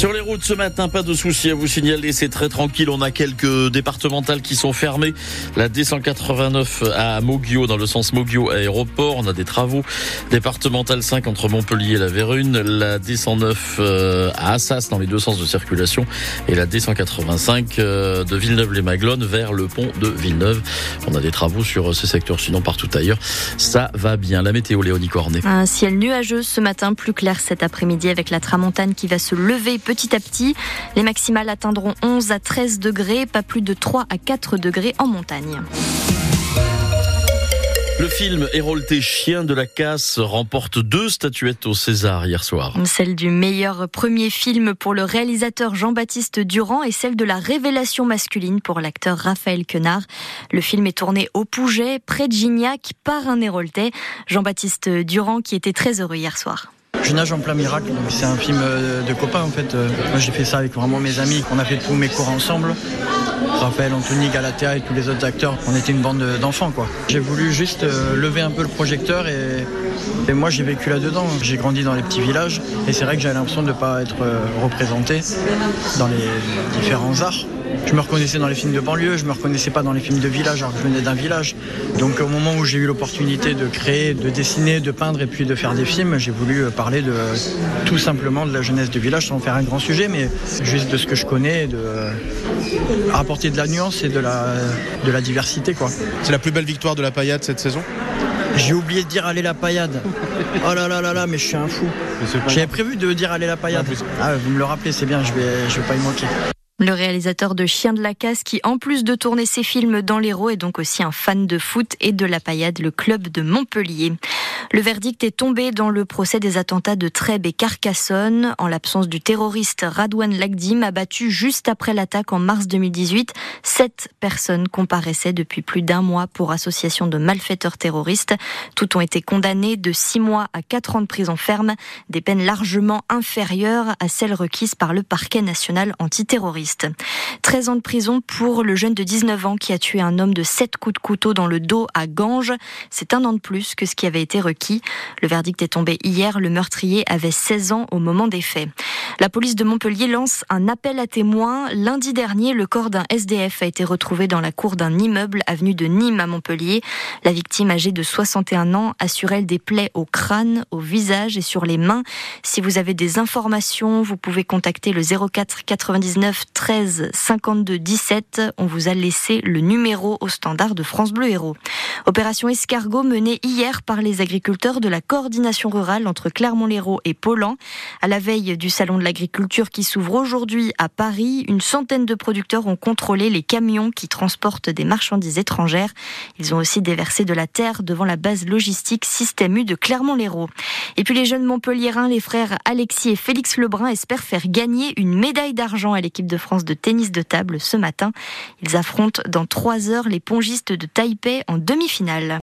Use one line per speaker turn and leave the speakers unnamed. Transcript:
Sur les routes ce matin, pas de soucis à vous signaler, c'est très tranquille. On a quelques départementales qui sont fermées. La D189 à Moguio, dans le sens Moguio aéroport. On a des travaux. Départementale 5 entre Montpellier et la Vérune. La D109 euh, à Assas dans les deux sens de circulation. Et la D185 euh, de Villeneuve-les-Maglones vers le pont de Villeneuve. On a des travaux sur ces secteurs, sinon partout ailleurs. Ça va bien. La météo, Léonie Cornet.
Un ciel nuageux ce matin, plus clair cet après-midi avec la tramontane qui va se lever petit à petit. Les maximales atteindront 11 à 13 degrés, pas plus de 3 à 4 degrés en montagne.
Le film Hérolté Chien de la Casse remporte deux statuettes au César hier soir.
Celle du meilleur premier film pour le réalisateur Jean-Baptiste Durand et celle de la révélation masculine pour l'acteur Raphaël Quenard. Le film est tourné au Pouget, près de Gignac, par un Héroltais. Jean-Baptiste Durand qui était très heureux hier soir.
Je nage en plein miracle, c'est un film euh, de copains en fait. Euh, moi j'ai fait ça avec vraiment mes amis, on a fait tous mes cours ensemble. Raphaël, Anthony, Galatea et tous les autres acteurs, on était une bande d'enfants quoi. J'ai voulu juste euh, lever un peu le projecteur et, et moi j'ai vécu là-dedans. J'ai grandi dans les petits villages et c'est vrai que j'avais l'impression de ne pas être représenté dans les différents arts. Je me reconnaissais dans les films de banlieue, je me reconnaissais pas dans les films de village alors que je venais d'un village. Donc au moment où j'ai eu l'opportunité de créer, de dessiner, de peindre et puis de faire des films, j'ai voulu parler de tout simplement de la jeunesse de village sans faire un grand sujet, mais juste de ce que je connais, de apporter de la nuance et de la, de la diversité. quoi.
C'est la plus belle victoire de la paillade cette saison?
J'ai oublié de dire aller la paillade. Oh là là là là, mais je suis un fou. J'avais prévu de dire aller la paillade. Ah, vous me le rappelez, c'est bien, je vais, je vais pas y manquer.
Le réalisateur de Chien de la Casse, qui en plus de tourner ses films dans l'Hérault, est donc aussi un fan de foot et de la paillade, le club de Montpellier. Le verdict est tombé dans le procès des attentats de Trèbes et Carcassonne. En l'absence du terroriste Radouane Lagdim, abattu juste après l'attaque en mars 2018, sept personnes comparaissaient depuis plus d'un mois pour association de malfaiteurs terroristes. Toutes ont été condamnées de six mois à quatre ans de prison ferme, des peines largement inférieures à celles requises par le parquet national antiterroriste. 13 ans de prison pour le jeune de 19 ans qui a tué un homme de sept coups de couteau dans le dos à Ganges. C'est un an de plus que ce qui avait été requis le verdict est tombé hier. Le meurtrier avait 16 ans au moment des faits. La police de Montpellier lance un appel à témoins. Lundi dernier, le corps d'un SDF a été retrouvé dans la cour d'un immeuble avenue de Nîmes à Montpellier. La victime âgée de 61 ans assurait des plaies au crâne, au visage et sur les mains. Si vous avez des informations, vous pouvez contacter le 04 99 13 52 17. On vous a laissé le numéro au standard de France Bleu Héros. Opération escargot menée hier par les agriculteurs de la coordination rurale entre Clermont-Lérault et Paulan. À la veille du salon de l'agriculture qui s'ouvre aujourd'hui à Paris, une centaine de producteurs ont contrôlé les camions qui transportent des marchandises étrangères. Ils ont aussi déversé de la terre devant la base logistique Système U de Clermont-Lérault. Et puis les jeunes Montpelliérains, les frères Alexis et Félix Lebrun espèrent faire gagner une médaille d'argent à l'équipe de France de tennis de table ce matin. Ils affrontent dans trois heures les pongistes de Taipei en demi-finale.